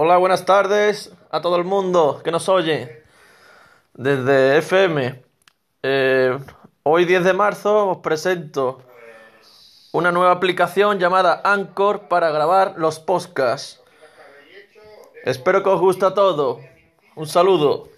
Hola, buenas tardes a todo el mundo que nos oye desde FM. Eh, hoy 10 de marzo os presento una nueva aplicación llamada Anchor para grabar los podcasts. Espero que os guste todo. Un saludo.